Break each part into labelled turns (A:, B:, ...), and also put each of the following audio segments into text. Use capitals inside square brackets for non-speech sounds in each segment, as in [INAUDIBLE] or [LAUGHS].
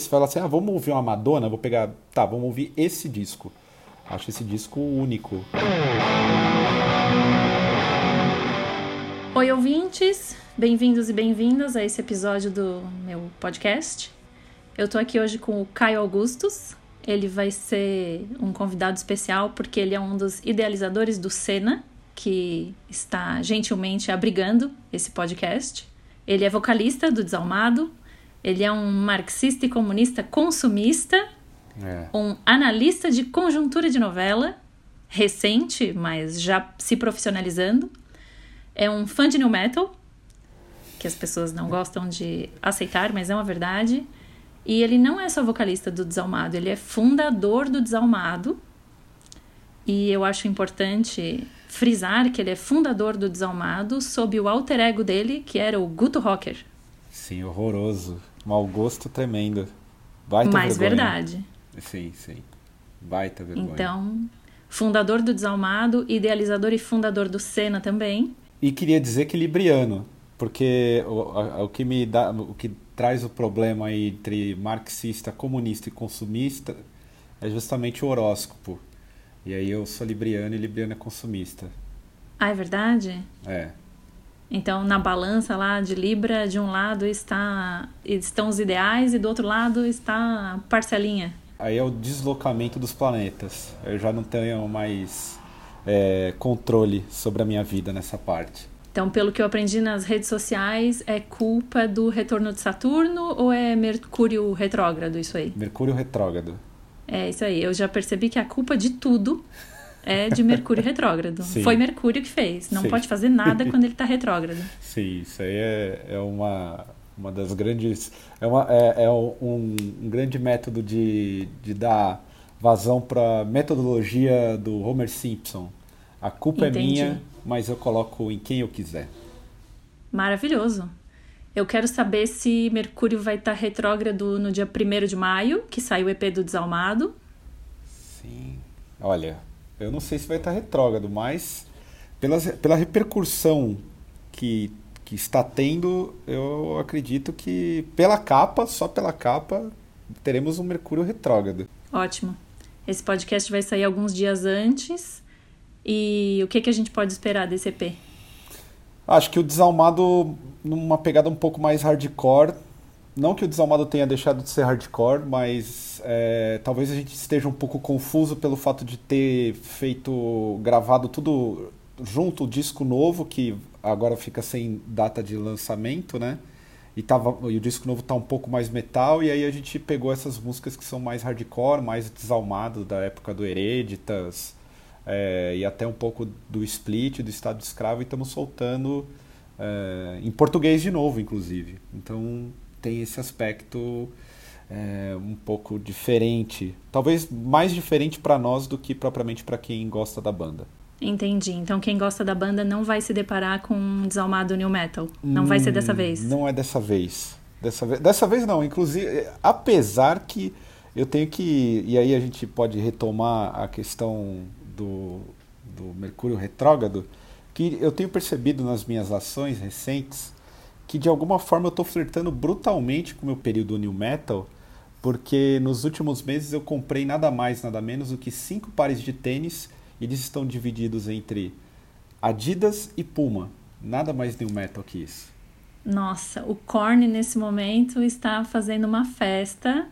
A: você fala assim, ah, vamos ouvir uma Madonna, vou pegar, tá, vamos ouvir esse disco. Acho esse disco único.
B: Oi, ouvintes, bem-vindos e bem-vindas a esse episódio do meu podcast. Eu tô aqui hoje com o Caio Augustus. Ele vai ser um convidado especial porque ele é um dos idealizadores do Sena, que está gentilmente abrigando esse podcast. Ele é vocalista do Desalmado, ele é um marxista e comunista consumista,
A: É.
B: um analista de conjuntura de novela, recente, mas já se profissionalizando. É um fã de new metal, que as pessoas não gostam de aceitar, mas é uma verdade. E ele não é só vocalista do Desalmado, ele é fundador do Desalmado. E eu acho importante frisar que ele é fundador do Desalmado sob o alter ego dele, que era o Guto Rocker.
A: Sim, horroroso. Mau gosto tremendo. Baita
B: Mais
A: vergonha.
B: verdade.
A: Sim, sim. Baita vergonha.
B: Então, fundador do Desalmado, idealizador e fundador do Senna também.
A: E queria dizer que libriano, porque o, a- o que me dá, o que traz o problema aí entre marxista, comunista e consumista é justamente o horóscopo. E aí eu sou libriano e libriano é consumista.
B: Ah, é verdade?
A: É.
B: Então, na balança lá de Libra, de um lado está estão os ideais e do outro lado está a parcelinha.
A: Aí é o deslocamento dos planetas. Eu já não tenho mais é, controle sobre a minha vida nessa parte.
B: Então, pelo que eu aprendi nas redes sociais, é culpa do retorno de Saturno ou é Mercúrio retrógrado isso aí?
A: Mercúrio retrógrado.
B: É isso aí. Eu já percebi que a culpa de tudo é de Mercúrio retrógrado.
A: Sim.
B: Foi Mercúrio que fez. Não
A: Sim.
B: pode fazer nada quando ele está retrógrado.
A: Sim, isso aí é, é uma, uma das grandes. É, uma, é, é um, um grande método de, de dar vazão para a metodologia do Homer Simpson. A culpa
B: Entendi.
A: é minha, mas eu coloco em quem eu quiser.
B: Maravilhoso. Eu quero saber se Mercúrio vai estar retrógrado no dia 1 de maio, que sai o EP do Desalmado.
A: Sim. Olha, eu não sei se vai estar retrógrado, mas pelas, pela repercussão que, que está tendo, eu acredito que pela capa, só pela capa, teremos um Mercúrio retrógrado.
B: Ótimo. Esse podcast vai sair alguns dias antes. E o que, que a gente pode esperar desse EP?
A: Acho que o Desalmado, numa pegada um pouco mais hardcore. Não que o Desalmado tenha deixado de ser hardcore, mas é, talvez a gente esteja um pouco confuso pelo fato de ter feito, gravado tudo junto, o disco novo, que agora fica sem data de lançamento, né? E, tava, e o disco novo tá um pouco mais metal, e aí a gente pegou essas músicas que são mais hardcore, mais desalmado, da época do Hereditas, é, e até um pouco do Split, do Estado de Escravo, e estamos soltando é, em português de novo, inclusive. Então tem esse aspecto é, um pouco diferente, talvez mais diferente para nós do que propriamente para quem gosta da banda.
B: Entendi. Então quem gosta da banda não vai se deparar com um Desalmado New Metal. Não vai ser dessa
A: Hum,
B: vez.
A: Não é dessa vez. Dessa vez, dessa vez não, inclusive, apesar que eu tenho que. E aí a gente pode retomar a questão do, do Mercúrio retrógrado, que eu tenho percebido nas minhas ações recentes que de alguma forma eu estou flertando brutalmente com o meu período New Metal, porque nos últimos meses eu comprei nada mais, nada menos do que cinco pares de tênis e eles estão divididos entre Adidas e Puma. Nada mais New Metal que isso.
B: Nossa, o Korn nesse momento está fazendo uma festa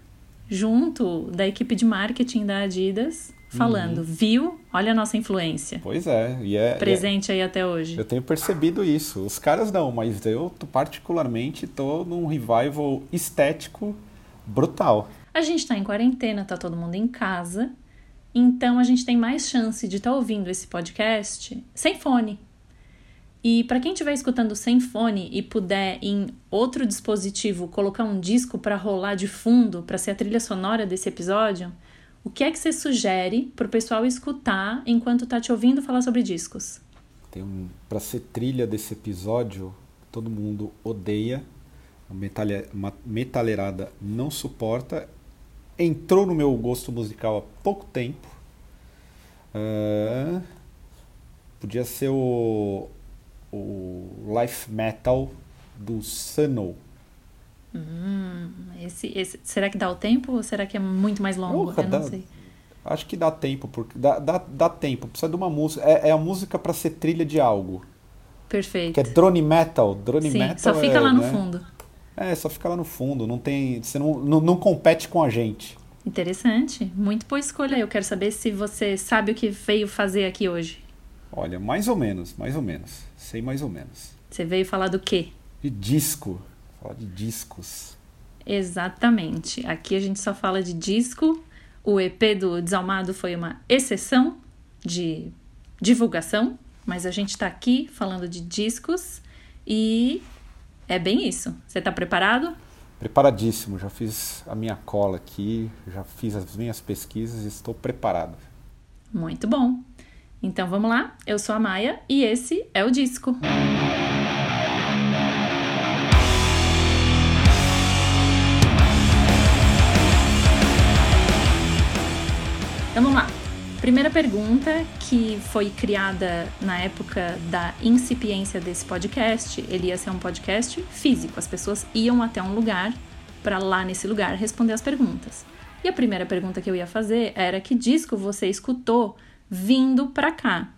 B: junto da equipe de marketing da Adidas, falando, viu? Olha a nossa influência.
A: Pois é, e é,
B: Presente aí até hoje.
A: Eu tenho percebido isso. Os caras não, mas eu particularmente tô num revival estético brutal.
B: A gente tá em quarentena, tá todo mundo em casa. Então a gente tem mais chance de estar ouvindo esse podcast sem fone. E para quem estiver escutando sem fone e puder em outro dispositivo colocar um disco para rolar de fundo, para ser a trilha sonora desse episódio, o que é que você sugere pro pessoal escutar enquanto tá te ouvindo falar sobre discos?
A: Tem um, pra ser trilha desse episódio, todo mundo odeia. A metaleirada não suporta. Entrou no meu gosto musical há pouco tempo. Ah, podia ser o, o Life Metal do Sano.
B: Hum, esse, esse, será que dá o tempo ou será que é muito mais longo? Eu
A: dá-
B: não sei.
A: Acho que dá tempo, porque dá, dá, dá tempo. Precisa de uma música. É, é a música pra ser trilha de algo.
B: Perfeito.
A: Que é drone metal. Drone
B: Sim,
A: metal.
B: só fica
A: é,
B: lá no
A: né?
B: fundo.
A: É, só fica lá no fundo. Não tem. Você não, não, não compete com a gente.
B: Interessante. Muito boa escolha. Eu quero saber se você sabe o que veio fazer aqui hoje.
A: Olha, mais ou menos, mais ou menos. Sei mais ou menos.
B: Você veio falar do quê?
A: De disco. Falar de discos.
B: Exatamente. Aqui a gente só fala de disco. O EP do Desalmado foi uma exceção de divulgação, mas a gente tá aqui falando de discos e é bem isso. Você tá preparado?
A: Preparadíssimo. Já fiz a minha cola aqui. Já fiz as minhas pesquisas e estou preparado.
B: Muito bom. Então vamos lá. Eu sou a Maia e esse é o disco. Então Primeira pergunta que foi criada na época da incipiência desse podcast. Ele ia ser um podcast físico. As pessoas iam até um lugar para lá nesse lugar responder as perguntas. E a primeira pergunta que eu ia fazer era que disco você escutou vindo para cá?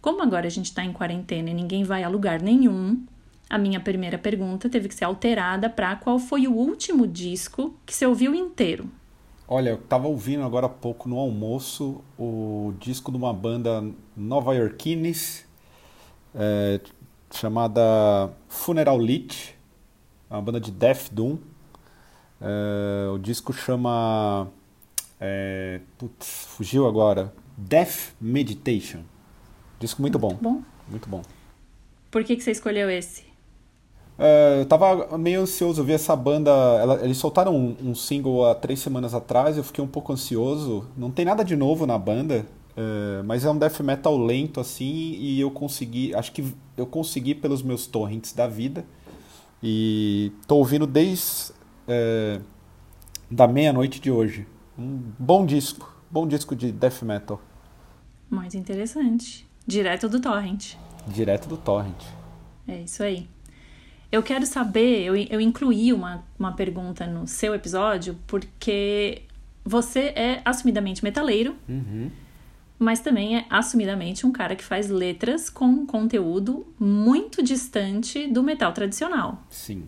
B: Como agora a gente está em quarentena e ninguém vai a lugar nenhum, a minha primeira pergunta teve que ser alterada para qual foi o último disco que você ouviu inteiro?
A: Olha, eu tava ouvindo agora há pouco no almoço o disco de uma banda nova-iorquines é, chamada Funeral Lit, é uma banda de Death Doom. É, o disco chama. É, putz, fugiu agora. Death Meditation. Disco muito bom,
B: Bom,
A: muito bom.
B: por que, que você escolheu esse?
A: É, eu tava meio ansioso, vi essa banda. ela- eles soltaram um, um single há três semanas atrás, eu fiquei um pouco ansioso. Não tem nada de novo na banda, é, mas é um death metal lento assim, e eu consegui. Acho que eu consegui pelos meus torrents da vida. E tô ouvindo desde é, da meia-noite de hoje. Um bom disco, bom disco de death metal,
B: Muito interessante. Direto do Torrent.
A: direto do torrent.
B: É isso aí. Eu quero saber, eu, eu incluí uma, uma pergunta no seu episódio, porque você é assumidamente metaleiro,
A: Uhum.
B: mas também é assumidamente um cara que faz letras com conteúdo muito distante do metal tradicional.
A: Sim.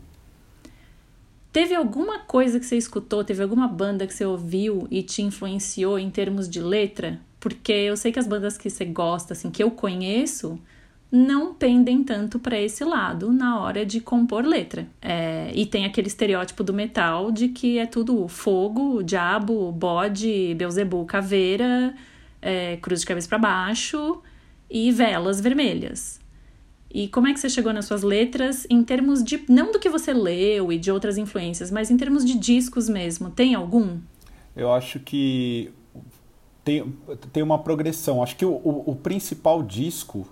B: Teve alguma coisa que você escutou, teve alguma banda que você ouviu e te influenciou em termos de letra? Porque eu sei que as bandas que você gosta, assim, que eu conheço, não pendem tanto para esse lado na hora de compor letra. É, e tem aquele estereótipo do metal de que é tudo fogo, diabo, bode, Beuzebu, caveira, é, cruz de cabeça para baixo e velas vermelhas. E como é que você chegou nas suas letras em termos de. Não do que você leu e de outras influências, mas em termos de discos mesmo? Tem algum?
A: Eu acho que tem, tem uma progressão. Acho que o, o, o principal disco,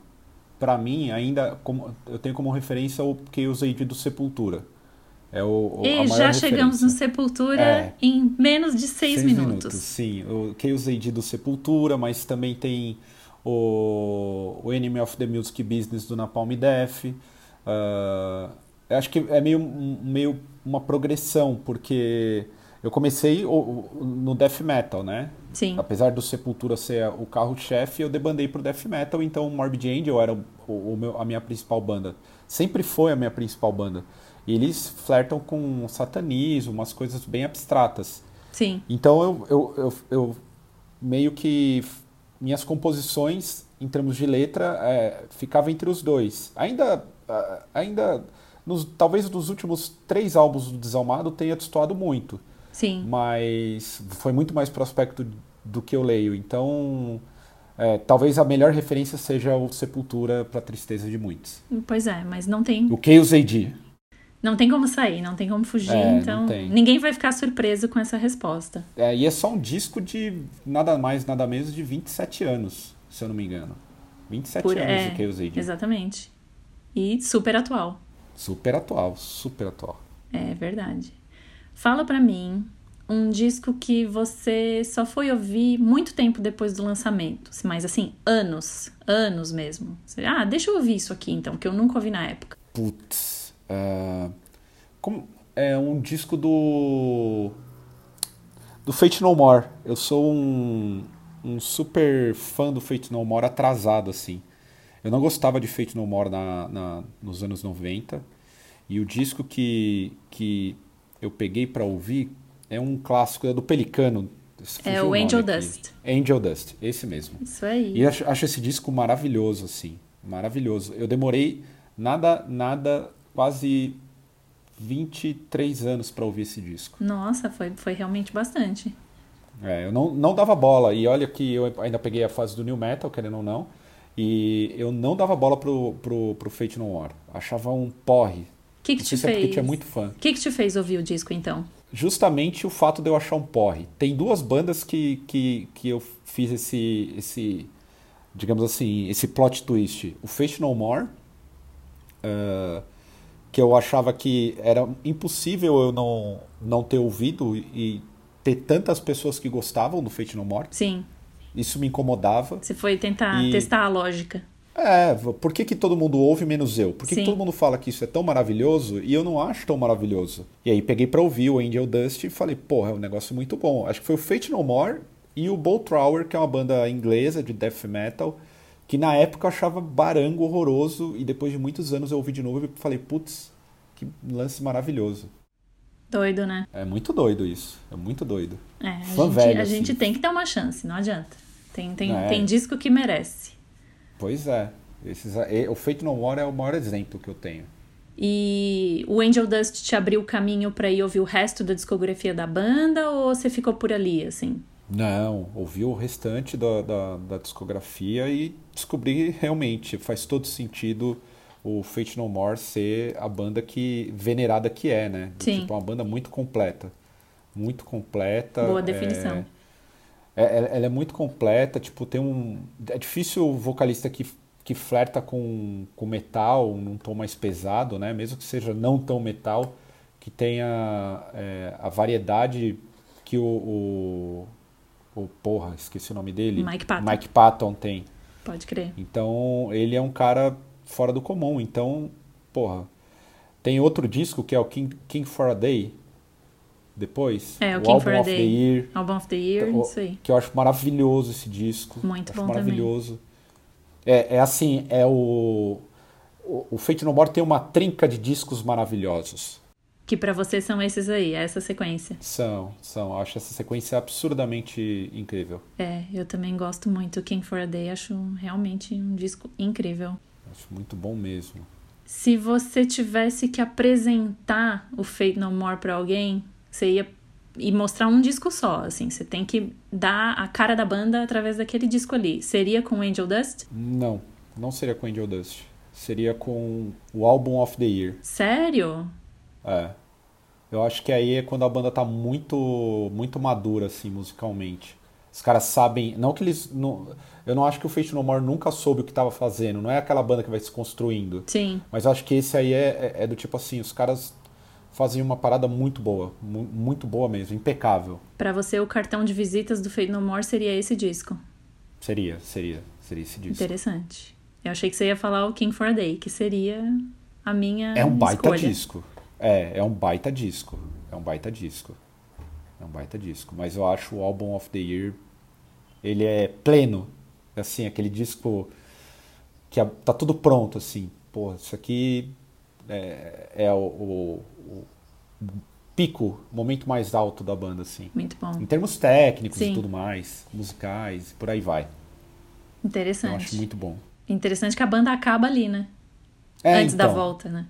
A: pra mim, ainda como, eu tenho como referência o Chaos AD do Sepultura. É o, o- a
B: e já chegamos no
A: referência.
B: Sepultura
A: É.
B: em menos de seis, minutos.
A: Sim, o Chaos AD do Sepultura, mas também tem o, o Enemy of the Music Business do Napalm Death. Eu acho que é meio, meio uma progressão, porque eu comecei o- o- no death metal, né?
B: Sim.
A: Apesar do Sepultura ser o carro-chefe, eu debandei pro death metal, então o Morbid Angel era o, meu- a minha principal banda. Sempre foi a minha principal banda. E eles flertam com satanismo, umas coisas bem abstratas.
B: Sim.
A: Então eu, eu, eu, eu meio que minhas composições em termos de letra é, ficava entre os dois. Ainda, ainda nos, talvez nos últimos três álbuns do Desalmado tenha destoado muito,
B: Sim.
A: mas foi muito mais prospecto do que eu leio. Então é, talvez a melhor referência seja o Sepultura para tristeza de muitos.
B: Pois é, mas não tem,
A: O Chaos AD.
B: não tem como sair, não tem como fugir,
A: É,
B: então ninguém vai ficar surpreso com essa resposta.
A: É, e é só um disco de nada mais, nada menos de 27 anos, se eu não me engano. 27
B: Por-
A: anos
B: é,
A: de Chaos AD.
B: Exatamente. E super atual.
A: Super atual, super atual.
B: É verdade. Fala pra mim um disco que você só foi ouvir muito tempo depois do lançamento, mas assim, anos, anos mesmo. Ah, deixa eu ouvir isso aqui então, que eu nunca ouvi na época.
A: Putz. ah, como, é, é um disco do do Fate No More. Eu sou um, um super fã do Fate No More atrasado assim. Eu não gostava de Fate No More na, na nos anos 90 e o disco que que eu peguei para ouvir é um clássico é do Pelicano.
B: É o Angel aqui. Dust.
A: Angel Dust, esse mesmo.
B: Isso aí.
A: E acho, acho esse disco maravilhoso assim, maravilhoso. Eu demorei nada nada quase 23 anos para ouvir esse disco.
B: Nossa, foi, foi realmente bastante.
A: É, eu não, não dava bola. E olha que eu ainda peguei a fase do New Metal, querendo ou não. E eu não dava bola pro, pro, pro Fate No War. Achava um porre.
B: O que, que te fez? É
A: porque tinha muito fã.
B: O que, que te fez ouvir o disco então?
A: Justamente o fato de eu achar um porre. Tem duas bandas que, que, que eu fiz esse, esse, digamos assim, esse plot twist. O Fate No More, uh, que eu achava que era impossível eu não, não ter ouvido e ter tantas pessoas que gostavam do Fate No More.
B: Sim.
A: Isso me incomodava.
B: Você foi tentar e... testar a lógica.
A: É, por que, que todo mundo ouve menos eu? Por que, que, todo mundo fala que isso é tão maravilhoso e eu não acho tão maravilhoso? E aí peguei pra ouvir o Angel Dust e falei, porra, é um negócio muito bom. Acho que foi o Fate No More e o Bolt Thrower, que é uma banda inglesa de death metal, que na época eu achava barango horroroso e depois de muitos anos eu ouvi de novo e falei, putz, que lance maravilhoso.
B: Doido, né?
A: É muito doido isso. É muito doido.
B: É, a, Fã gente, velho, a assim. gente tem que ter uma chance, não adianta. Tem, tem, é. tem disco que merece.
A: Pois é. Esses, o Feito No More é o maior exemplo que eu tenho.
B: E o Angel Dust te abriu o caminho para ir ouvir o resto da discografia da banda ou você ficou por ali, assim?
A: Não, ouvi o restante da, da, da discografia e descobri realmente, faz todo sentido o Fate No More ser a banda que venerada que é, né?
B: Sim.
A: Tipo, uma banda muito completa. Muito completa.
B: Boa definição.
A: É, é, ela é muito completa, tipo, tem um... É difícil o vocalista que, que flerta com, com metal, num tom mais pesado, né? Mesmo que seja não tão metal, que tenha é, a variedade que o, o o porra, esqueci o nome dele.
B: Mike Patton.
A: Mike Patton tem.
B: Pode crer.
A: Então, ele é um cara fora do comum. Então, porra. Tem outro disco que é o King, King for a Day. Depois.
B: É, o, o King Album for a of Day. the Year. Album of the Year, o, isso aí.
A: Que eu acho maravilhoso esse disco.
B: Muito bom
A: maravilhoso. É, é assim, é o. O, o Fate No More tem uma trinca de discos maravilhosos.
B: Que para você são esses aí, é essa sequência.
A: São, são. Eu acho essa sequência absurdamente incrível.
B: É, eu também gosto muito. King for a Day, acho realmente um disco incrível.
A: Acho muito bom mesmo.
B: Se você tivesse que apresentar o Fate No More para alguém, você ia e mostrar um disco só, assim, você tem que dar a cara da banda através daquele disco ali. Seria com Angel Dust?
A: Não, não seria com Angel Dust. Seria com o Album of the Year.
B: Sério?
A: É. Eu acho que aí é quando a banda tá muito muito madura assim musicalmente. Os caras sabem, não que eles não, eu não acho que o Fate No More nunca soube o que estava fazendo, não é aquela banda que vai se construindo.
B: Sim.
A: Mas eu acho que esse aí é, é, é do tipo assim, os caras fazem uma parada muito boa, muito boa mesmo, impecável.
B: Para você o cartão de visitas do Fate No More seria esse disco?
A: Seria, seria, seria esse disco.
B: Interessante. Eu achei que você ia falar o King for a Day, que seria a minha
A: É um baita
B: escolha.
A: disco. É, é um baita disco. É um baita disco. É um baita disco. Mas eu acho o Album of the Year. Ele é pleno. Assim, aquele disco que tá tudo pronto, assim. Pô, isso aqui é, é o, o, o, pico, o momento mais alto da banda, assim.
B: Muito bom.
A: Em termos técnicos Sim. e tudo mais, musicais, por aí vai.
B: Interessante. Eu
A: acho muito bom.
B: Interessante que a banda acaba ali, né?
A: É,
B: Antes
A: então,
B: da volta, né?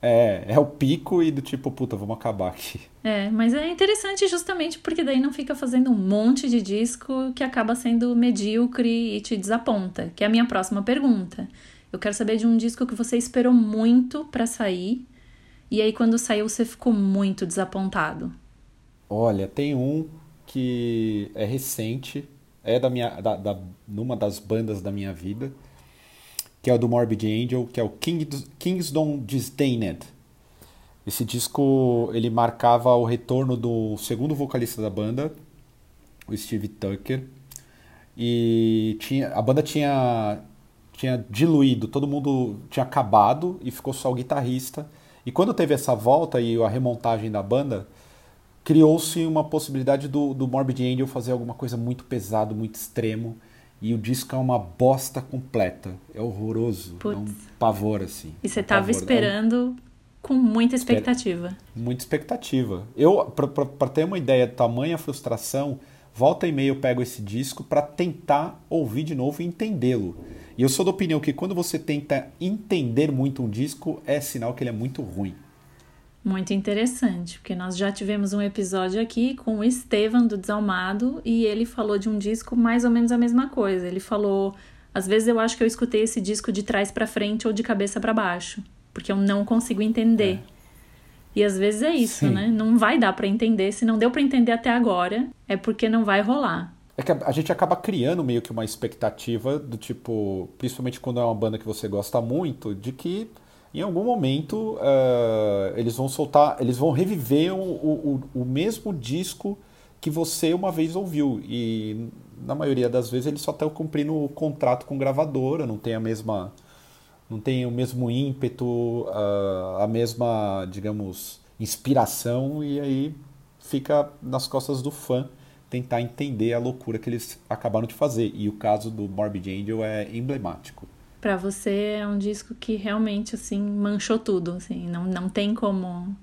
A: É, é o pico e do tipo, puta, vamos acabar aqui. [LAUGHS]
B: É, mas é interessante justamente porque daí não fica fazendo um monte de disco que acaba sendo medíocre e te desaponta, que é a minha próxima pergunta. Eu quero saber de um disco que você esperou muito para sair e aí quando saiu você ficou muito desapontado.
A: Olha, tem um que é recente, é da minha da, da numa das bandas da minha vida que é o do Morbid Angel, que é o King, Kingsdom Disdained. Esse disco ele marcava o retorno do segundo vocalista da banda, o Steve Tucker. E tinha, a banda tinha, tinha diluído, todo mundo tinha acabado e ficou só o guitarrista. E quando teve essa volta e a remontagem da banda, criou-se uma possibilidade do, do Morbid Angel fazer alguma coisa muito pesado, muito extremo. E o disco é uma bosta completa. É horroroso.
B: Putz.
A: É um pavor, assim.
B: E você
A: um
B: tava
A: pavor.
B: esperando com muita expectativa.
A: Muita expectativa. Eu, para ter uma ideia do tamanho a frustração, volta e meia eu pego esse disco para tentar ouvir de novo e entendê-lo. E eu sou da opinião que quando você tenta entender muito um disco, é sinal que ele é muito ruim.
B: Muito interessante, porque nós já tivemos um episódio aqui com o Estevam do Desalmado e ele falou de um disco mais ou menos a mesma coisa. Ele falou: às vezes eu acho que eu escutei esse disco de trás para frente ou de cabeça para baixo, porque eu não consigo entender. É. E às vezes é isso, Sim. né? Não vai dar para entender. Se não deu para entender até agora, é porque não vai rolar.
A: É que a gente acaba criando meio que uma expectativa do tipo, principalmente quando é uma banda que você gosta muito, de que em algum momento uh, eles vão soltar, eles vão reviver o, o, o, mesmo disco que você uma vez ouviu. E na maioria das vezes eles só estão cumprindo o contrato com gravadora, não tem a mesma. não tem o mesmo ímpeto, uh, a mesma, digamos, inspiração, e aí fica nas costas do fã tentar entender a loucura que eles acabaram de fazer. E o caso do Morbid Angel é emblemático
B: para você é um disco que realmente assim manchou tudo, assim, não, não tem como.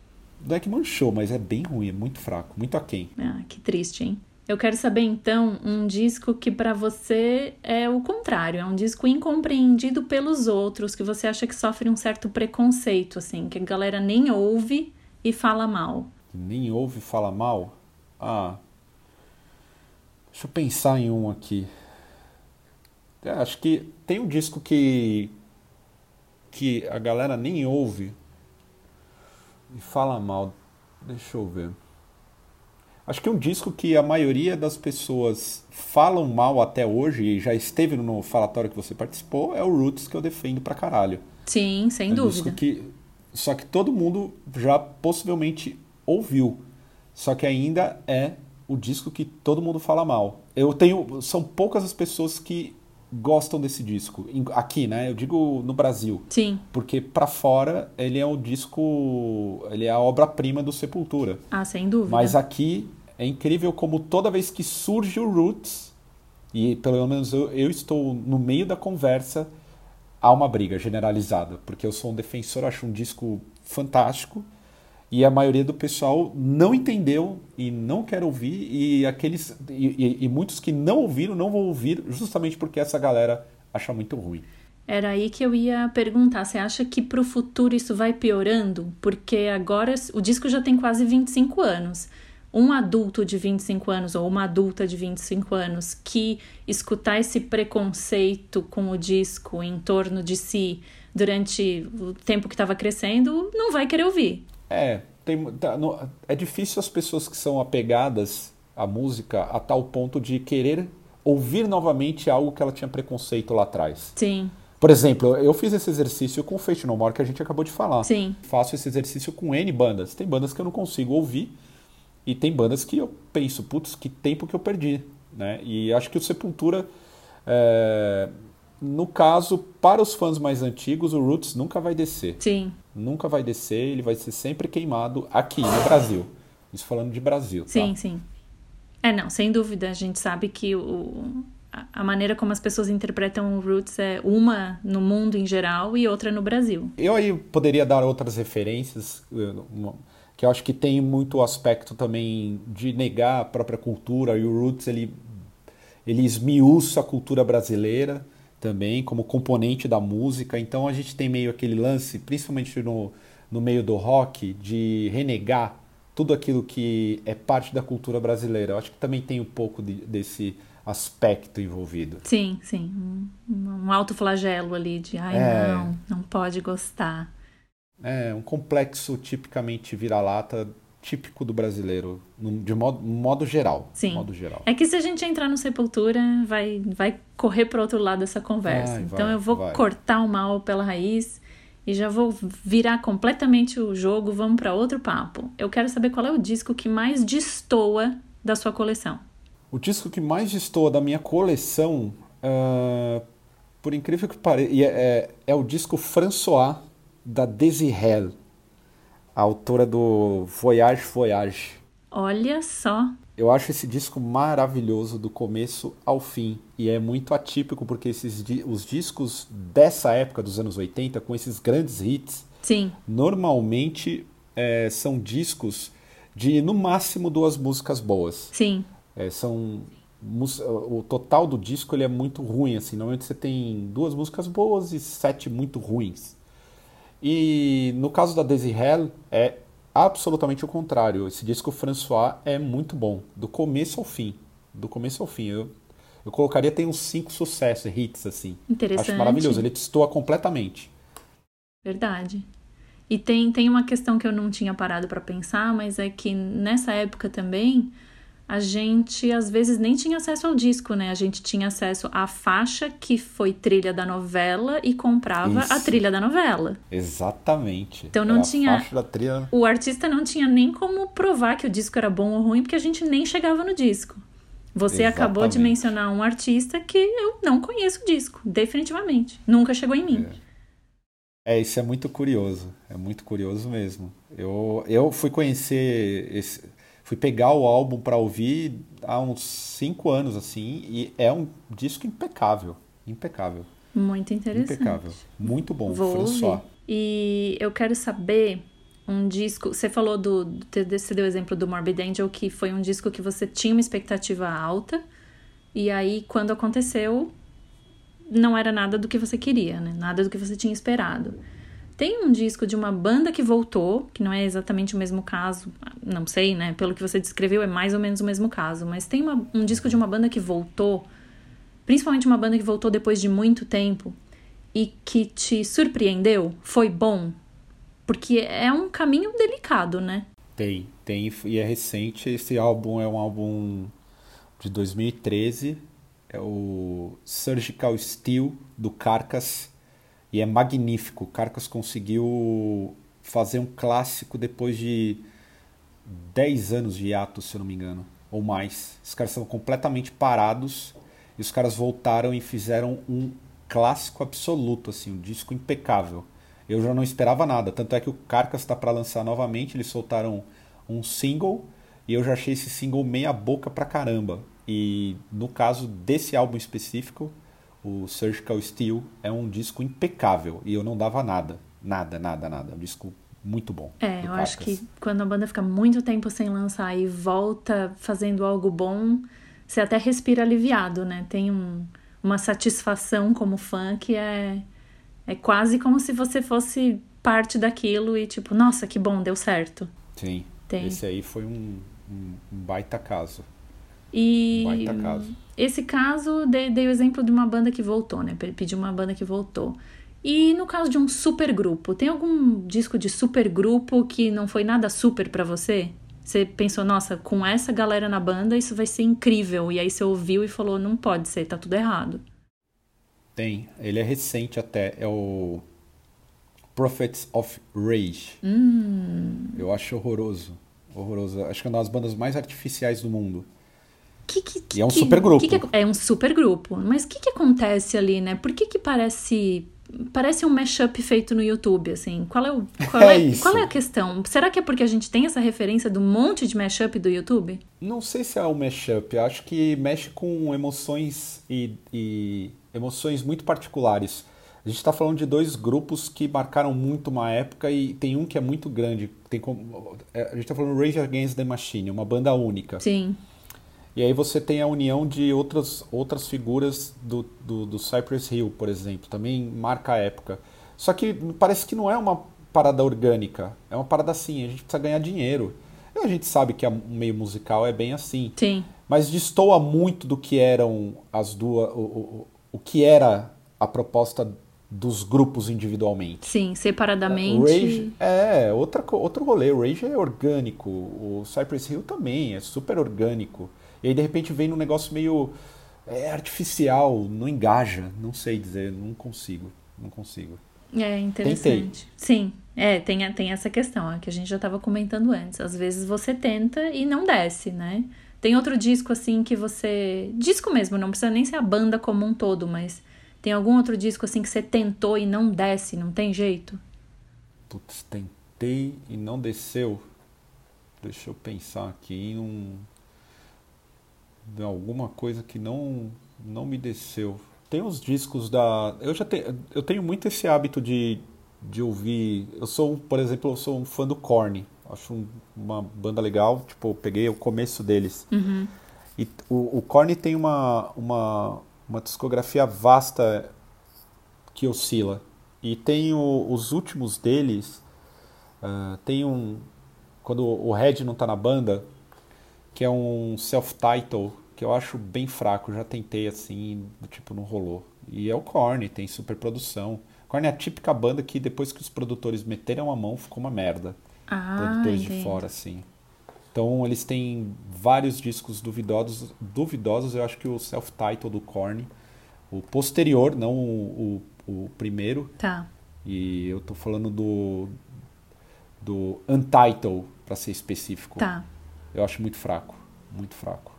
A: Não é que manchou, mas é bem ruim, é muito fraco, muito aquém.
B: Ah, que triste, hein? Eu quero saber então um disco que para você é o contrário, é um disco incompreendido pelos outros, que você acha que sofre um certo preconceito, assim, que a galera nem ouve e fala mal.
A: Nem ouve e fala mal? Ah. Deixa eu pensar em um aqui. É, acho que tem um disco que que a galera nem ouve e fala mal. Deixa eu ver. Acho que um disco que a maioria das pessoas falam mal até hoje e já esteve no falatório que você participou é o Roots que eu defendo pra caralho.
B: Sim, sem
A: é um
B: dúvida.
A: Que, só que todo mundo já possivelmente ouviu. Só que ainda é o disco que todo mundo fala mal. Eu tenho. São poucas as pessoas que gostam desse disco. Aqui, né? Eu digo no Brasil.
B: Sim.
A: Porque para fora ele é o disco, ele é a obra-prima do Sepultura.
B: Ah, sem dúvida.
A: Mas aqui é incrível como toda vez que surge o Roots, e pelo menos eu, eu estou no meio da conversa, há uma briga generalizada. Porque eu sou um defensor, acho um disco fantástico e a maioria do pessoal não entendeu e não quer ouvir e aqueles e, e, muitos que não ouviram não vão ouvir justamente porque essa galera acha muito ruim.
B: Era aí que eu ia perguntar, você acha que para o futuro isso vai piorando? Porque agora o disco já tem quase 25 anos. Um adulto de 25 anos ou uma adulta de 25 anos que escutar esse preconceito com o disco em torno de si durante o tempo que estava crescendo, não vai querer ouvir.
A: É, tem, tá, no, é difícil as pessoas que são apegadas à música a tal ponto de querer ouvir novamente algo que ela tinha preconceito lá atrás.
B: Sim.
A: Por exemplo, eu fiz esse exercício com o Fate No More que a gente acabou de falar.
B: Sim.
A: Faço esse exercício com N bandas. Tem bandas que eu não consigo ouvir e tem bandas que eu penso, putz, que tempo que eu perdi. Né? E acho que o Sepultura, é... no caso, para os fãs mais antigos, o Roots nunca vai descer.
B: Sim
A: nunca vai descer, ele vai ser sempre queimado aqui no Brasil. Isso falando de Brasil. Tá?
B: Sim, sim. É, não, sem dúvida. A gente sabe que o, a maneira como as pessoas interpretam o Roots é uma no mundo em geral e outra no Brasil.
A: Eu aí poderia dar outras referências, eh, que eu acho que tem muito aspecto também de negar a própria cultura, e o Roots ele, ele esmiuça a cultura brasileira também como componente da música. Então a gente tem meio aquele lance, principalmente no, no meio do rock, de renegar tudo aquilo que é parte da cultura brasileira. Eu acho que também tem um pouco de, desse aspecto envolvido.
B: Sim, sim. Um, um alto flagelo ali de ai é... não, não pode gostar.
A: É, um complexo tipicamente vira-lata típico do brasileiro, de modo, modo geral.
B: Sim.
A: Modo geral.
B: É que se a gente entrar no Sepultura, vai, vai correr para outro lado dessa conversa. Vai, então vai, eu vou vai. cortar o mal pela raiz e já vou virar completamente o jogo, vamos para outro papo. Eu quero saber qual é o disco que mais destoa da sua coleção.
A: O disco que mais destoa da minha coleção, uh, por incrível que pareça, é, é, é, o disco François da Desirel a autora do Voyage Voyage.
B: Olha só.
A: Eu acho esse disco maravilhoso do começo ao fim. E é muito atípico porque esses, os discos dessa época, dos anos 80, com esses grandes hits,
B: Sim.
A: normalmente é, são discos de no máximo duas músicas boas.
B: Sim.
A: É, são o total do disco ele é muito ruim assim. Normalmente você tem duas músicas boas e sete muito ruins. E no caso da Daisy Hell é absolutamente o contrário. Esse disco François é muito bom, do começo ao fim. Do começo ao fim. Eu, eu colocaria tem uns cinco sucessos, hits assim.
B: Interessante.
A: Acho maravilhoso. Ele destoa completamente.
B: Verdade. E tem, tem uma questão que eu não tinha parado para pensar, mas é que nessa época também a gente às vezes nem tinha acesso ao disco, né? A gente tinha acesso à faixa que foi trilha da novela e comprava
A: Isso.
B: a trilha da novela.
A: Exatamente.
B: Então não
A: Era a
B: tinha-
A: faixa da trilha.
B: O artista não tinha nem como provar que o disco era bom ou ruim, porque a gente nem chegava no disco. Você acabou de
A: Exatamente.
B: mencionar um artista que eu não conheço o disco, definitivamente. Nunca chegou em mim.
A: É, isso é muito curioso. É muito curioso mesmo. Eu, eu fui conhecer esse, fui pegar o álbum para ouvir há uns cinco anos assim e é um disco impecável, impecável,
B: Muito interessante.
A: impecável, muito bom.
B: Vou
A: François.
B: ouvir. E eu quero saber um disco. Você falou do. do- Você deu o exemplo do Morbid Angel, que foi um disco que você tinha uma expectativa alta. E aí, quando aconteceu, não era nada do que você queria, né? Nada do que você tinha esperado. Tem um disco de uma banda que voltou, que não é exatamente o mesmo caso, não sei, né? Pelo que você descreveu, é mais ou menos o mesmo caso. Mas tem uma- um disco de uma banda que voltou, principalmente uma banda que voltou depois de muito tempo, e que te surpreendeu? Foi bom? Porque é um caminho delicado, né?
A: Tem, tem e é recente. Esse álbum é um álbum de 2013. É o Surgical Steel do Carcass e é magnífico. O Carcass conseguiu fazer um clássico depois de 10 anos de hiato, se eu não me engano, ou mais. Os caras estavam completamente parados e os caras voltaram e fizeram um clássico absoluto, assim, um disco impecável. Eu já não esperava nada, tanto é que o Carcass está para lançar novamente, eles soltaram um single e eu já achei esse single meia boca pra caramba. E no caso desse álbum específico, o Surgical Steel é um disco impecável e eu não dava nada, nada, nada, nada. É um disco muito bom.
B: É, eu acho
A: Carcass.
B: que quando a banda fica muito tempo sem lançar e volta fazendo algo bom, você até respira aliviado, né? Tem um, uma satisfação como fã que é, é quase como se você fosse parte daquilo e tipo, nossa, que bom, deu certo.
A: Sim,
B: Tem.
A: esse aí foi um, um, um baita caso.
B: E
A: Baita caso.
B: Esse caso, dei, dei o exemplo de uma banda que voltou, né? Pe- Pedi uma banda que voltou. E no caso de um supergrupo, tem algum disco de supergrupo que não foi nada super pra você? Você pensou, nossa, com essa galera na banda isso vai ser incrível. E aí você ouviu e falou, não pode ser, tá tudo errado.
A: Tem, ele é recente até, é o Prophets of Rage.
B: Hum.
A: Eu acho horroroso, horroroso. Acho que é uma das bandas mais artificiais do mundo.
B: Que, que, que,
A: E é um supergrupo.
B: é um supergrupo. Mas o que, que acontece ali, né? Por que, que parece. Parece um mashup feito no YouTube, assim. Qual é, o, qual, [LAUGHS]
A: É
B: é, qual é a questão? Será que é porque a gente tem essa referência do monte de mashup do YouTube?
A: Não sei se é um mashup, eu acho que mexe com emoções e, e emoções muito particulares. A gente está falando de dois grupos que marcaram muito uma época e tem um que é muito grande. Tem como, é, a gente está falando Rage Against the Machine, uma banda única.
B: Sim.
A: E aí você tem a união de outras, outras figuras do, do, do Cypress Hill, por exemplo, também marca a época. Só que parece que não é uma parada orgânica, é uma parada assim, a gente precisa ganhar dinheiro. E a gente sabe que o meio musical é bem assim.
B: Sim.
A: Mas destoa muito do que eram as duas. O, o, o que era a proposta dos grupos individualmente.
B: Sim,
A: O
B: separadamente.
A: Rage é outra, outro rolê. O Rage é orgânico. O Cypress Hill também é super orgânico. E aí de repente vem num negócio meio é, artificial, não engaja. Não sei dizer, não consigo. Não consigo.
B: É interessante. Sim, é, tem, tem essa questão, é que a gente já estava comentando antes. Às vezes você tenta e não desce, né? Tem outro disco assim que você. Disco mesmo, não precisa nem ser a banda como um todo, mas tem algum outro disco assim que você tentou e não desce, não tem jeito?
A: Putz, tem escutei e não desceu. Deixa eu pensar aqui em um. De alguma coisa que não, não me desceu. Tem os discos da. Eu já tenho. Eu tenho muito esse hábito de, de ouvir. Eu sou, por exemplo, eu sou um fã do Korn. Acho um, uma banda legal. Tipo, eu peguei o começo deles.
B: Uhum.
A: E o, o Korn tem uma, uma, uma discografia vasta que oscila. E tem o, os últimos deles. Uh, tem um. Quando o Red não tá na banda, que é um self-title, que eu acho bem fraco. Já tentei assim, tipo, não rolou. E é o Korn, tem super produção. Korn é a típica banda que depois que os produtores meteram a mão ficou uma merda.
B: Ah,
A: produtores
B: entendi.
A: de fora, assim. Então eles têm vários discos duvidosos. Duvidosos, eu acho que o self-title do Korn, o posterior, não o, o, o primeiro.
B: Tá.
A: E eu tô falando do do Untitled, para ser específico.
B: Tá.
A: Eu acho muito fraco, muito fraco.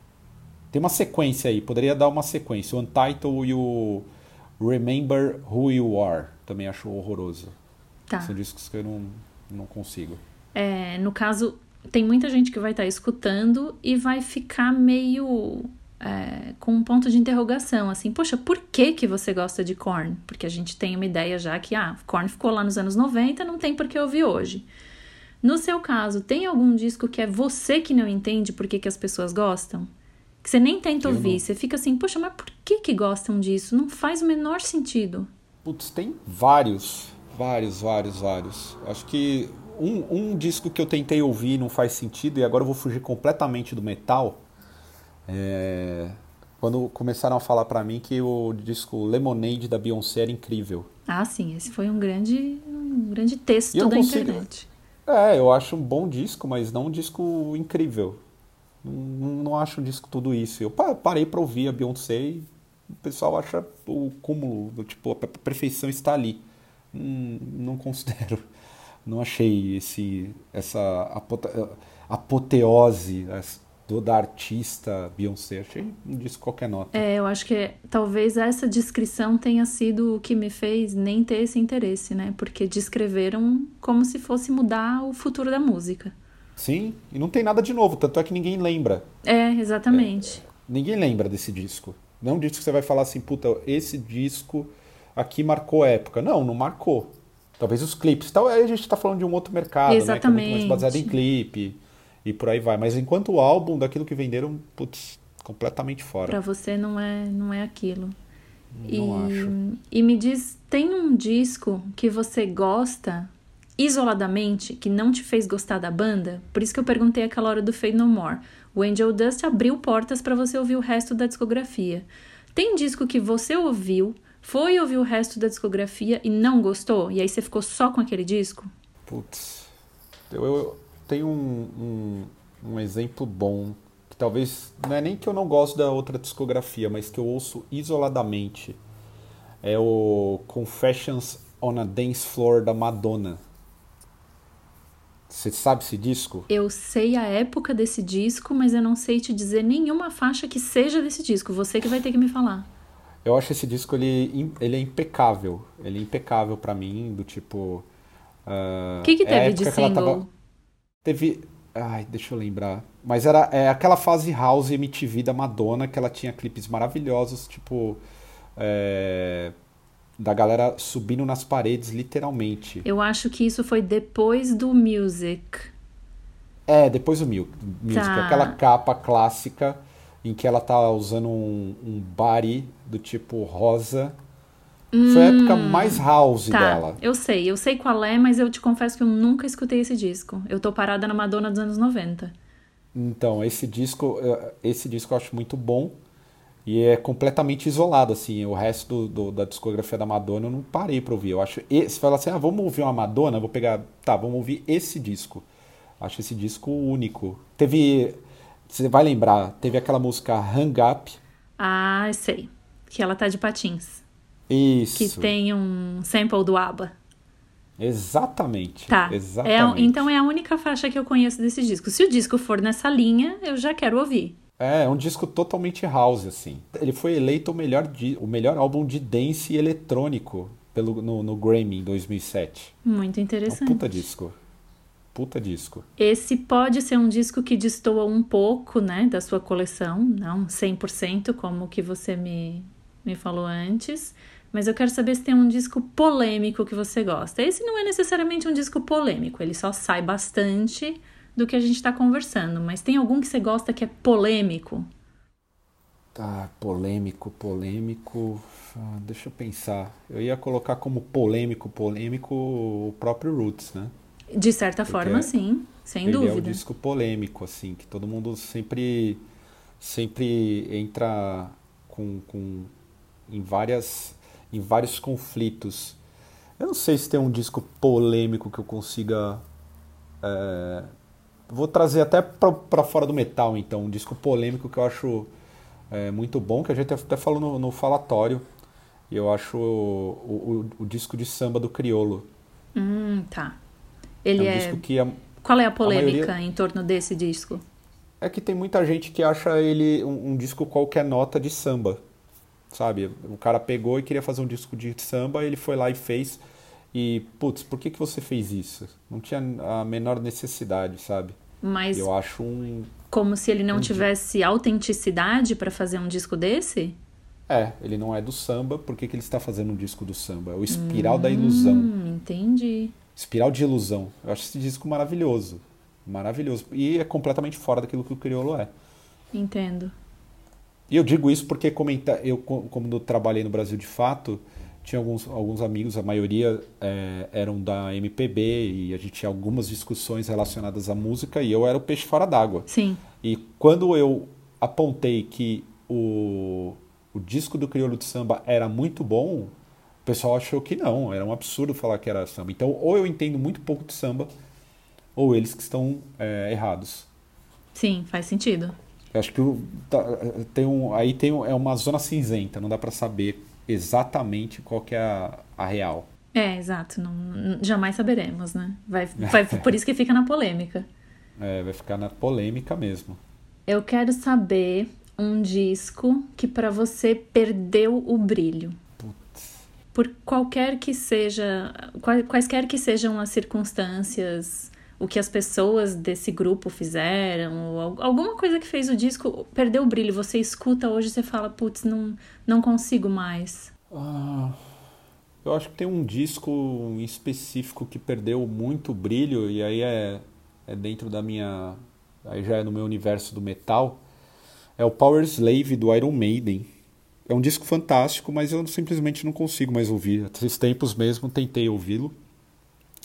A: Tem uma sequência aí, poderia dar uma sequência. O Untitled e o Remember Who You Are, também acho horroroso.
B: Tá.
A: São discos que eu não, não consigo.
B: É, no caso, tem muita gente que vai estar escutando e vai ficar meio é, com um ponto de interrogação, assim, poxa, por que que você gosta de Korn? Porque a gente tem uma ideia já que, ah, Korn ficou lá nos anos 90, não tem por que ouvir hoje. No seu caso, tem algum disco que é você que não entende por que, que as pessoas gostam? Que você nem tenta
A: Eu
B: ouvir,
A: não.
B: você fica assim, poxa, mas por que que gostam disso? Não faz o menor sentido.
A: Putz, tem vários, vários, vários, vários. Acho que um, um disco que eu tentei ouvir e não faz sentido, e agora eu vou fugir completamente do metal, é quando começaram a falar pra mim que o disco Lemonade da Beyoncé era incrível.
B: Ah, sim, esse foi um grande, um grande texto da
A: consigo-
B: internet.
A: É, eu acho um bom disco, mas não um disco incrível. Não, não acho um disco tudo isso. Eu pa- parei pra ouvir a Beyoncé e o pessoal acha o cúmulo, tipo, a per- perfeição está ali. Hum, não considero. Não achei esse, essa apote- apoteose do, da artista Beyoncé. Achei um disco qualquer nota.
B: É, eu acho que talvez essa descrição tenha sido o que me fez nem ter esse interesse, né? Porque descreveram como se fosse mudar o futuro da música.
A: Sim, e não tem nada de novo, tanto é que ninguém lembra.
B: É, exatamente.
A: Ninguém lembra desse disco. Não é um disco que você vai falar assim, puta, esse disco aqui marcou época. Não, não marcou. Talvez os clipes. Tal, aí a gente tá falando de um outro mercado, né? Que é muito mais
B: Exatamente.
A: baseado em clipe e por aí vai. Mas enquanto o álbum, daquilo que venderam, putz, completamente fora.
B: Pra você não é, não é aquilo.
A: Não
B: e,
A: acho.
B: e me diz, tem um disco que você gosta isoladamente, que não te fez gostar da banda? Por isso que eu perguntei aquela hora do Fade No More. O Angel Dust abriu portas pra você ouvir o resto da discografia. Tem disco que você ouviu, foi ouvir o resto da discografia e não gostou? E aí você ficou só com aquele disco?
A: Putz, eu, eu tenho um, um, um exemplo bom, que talvez não é nem que eu não gosto da outra discografia, mas que eu ouço isoladamente. É o Confessions on a Dance Floor da Madonna. Você sabe esse disco?
B: Eu sei a época desse disco, mas eu não sei te dizer nenhuma faixa que seja desse disco. Você que vai ter que me falar.
A: Eu acho esse disco ele, ele é impecável. Ele é impecável pra mim, do tipo. ah,
B: O que, que
A: é
B: teve de
A: que ela
B: single?
A: tava- Teve. Ai, deixa eu lembrar. Mas era é, aquela fase house MTV da Madonna, que ela tinha clipes maravilhosos, tipo. é, da galera subindo nas paredes, literalmente.
B: Eu acho que isso foi depois do Music.
A: É, depois o Mil- Music,
B: Tá.
A: aquela capa clássica em que ela tá usando um, um body do tipo rosa. Foi a época mais house
B: Tá,
A: dela.
B: eu sei, eu sei qual é, mas eu te confesso que eu nunca escutei esse disco. Eu tô parada na Madonna dos anos 90.
A: Então, esse disco, eh, esse disco eu acho muito bom e é completamente isolado, assim. O resto do, do- da discografia da Madonna eu não parei pra ouvir. Eu acho. Se fala assim, ah, vamos ouvir uma Madonna, vou pegar. Tá, vamos ouvir esse disco. Acho esse disco único. Teve. Você vai lembrar, teve aquela música Hang Up.
B: Ah, sei. Que ela tá de patins.
A: Isso.
B: Que tem um sample do ABBA.
A: Exatamente.
B: Tá. É,
A: Exatamente.
B: então é a única faixa que eu conheço desse disco. Se o disco for nessa linha, eu já quero ouvir.
A: É, é um disco totalmente house, assim. Ele foi eleito o melhor, di- o melhor álbum de dance eletrônico pelo, no, no Grammy em 2007.
B: Muito
A: É um
B: interessante.
A: puta disco. Puta disco.
B: Esse pode ser um disco que destoa um pouco, né, da sua coleção, não 100% como que você me, me falou antes, mas eu quero saber se tem um disco polêmico que você gosta. Esse não é necessariamente um disco polêmico, ele só sai bastante do que a gente está conversando, mas tem algum que você gosta que é polêmico?
A: Tá, polêmico, polêmico. Ah, deixa eu pensar. Eu ia colocar como polêmico, polêmico o próprio Roots, né?
B: De certa Porque forma, sim, sem
A: ele
B: dúvida.
A: é um disco polêmico, assim, que todo mundo sempre, sempre entra com, com em várias, em vários conflitos. Eu não sei se tem um disco polêmico que eu consiga é, vou trazer até para fora do metal, então, um disco polêmico que eu acho é, muito bom, que a gente até falou no, no falatório. Eu acho o, o, o, disco de samba do Criolo.
B: Hum, tá. Ele é. Um
A: é... disco que a,
B: Qual é a polêmica a maioria... em torno desse disco?
A: É que tem muita gente que acha ele um, um disco qualquer nota de samba. Sabe? O cara pegou e queria fazer um disco de samba, ele foi lá e fez. E, putz, por que, que você fez isso? Não tinha a menor necessidade, sabe?
B: Mas.
A: Eu acho um.
B: Como se ele não um tivesse autenticidade para fazer um disco desse?
A: É, ele não é do samba, por que, que ele está fazendo um disco do samba? É o Espiral hum, da Ilusão.
B: Entendi.
A: Espiral de Ilusão. Eu acho esse disco maravilhoso. Maravilhoso. E é completamente fora daquilo que o Criolo é.
B: Entendo.
A: E eu digo isso porque comenta, eu, como eu trabalhei no Brasil de fato, tinha alguns, alguns amigos, a maioria é, eram da MPB e a gente tinha algumas discussões relacionadas à música e eu era o peixe fora d'água.
B: Sim.
A: E quando eu apontei que o, o disco do Crioulo de Samba era muito bom, o pessoal achou que não, era um absurdo falar que era samba. Então, ou eu entendo muito pouco de samba, ou eles que estão é, errados.
B: Sim, faz sentido.
A: Eu acho que tá, tem um, aí tem um, é uma zona cinzenta, não dá para saber exatamente qual que é a, a real.
B: É, exato. Não, jamais saberemos, né? Vai, vai, [LAUGHS] por isso que fica na polêmica.
A: É, vai ficar na polêmica mesmo.
B: Eu quero saber um disco que para você perdeu o brilho.
A: Putz.
B: Por qualquer que seja, quaisquer que sejam as circunstâncias, o que as pessoas desse grupo fizeram, alguma coisa que fez o disco perder o brilho. Você escuta hoje e você fala, putz, não, não consigo mais.
A: Ah, eu acho que tem um disco em específico que perdeu muito brilho, e aí é, é dentro da minha. Aí já é no meu universo do metal. É o Power Slave do Iron Maiden. É um disco fantástico, mas eu simplesmente não consigo mais ouvir. Há três tempos mesmo tentei ouvi-lo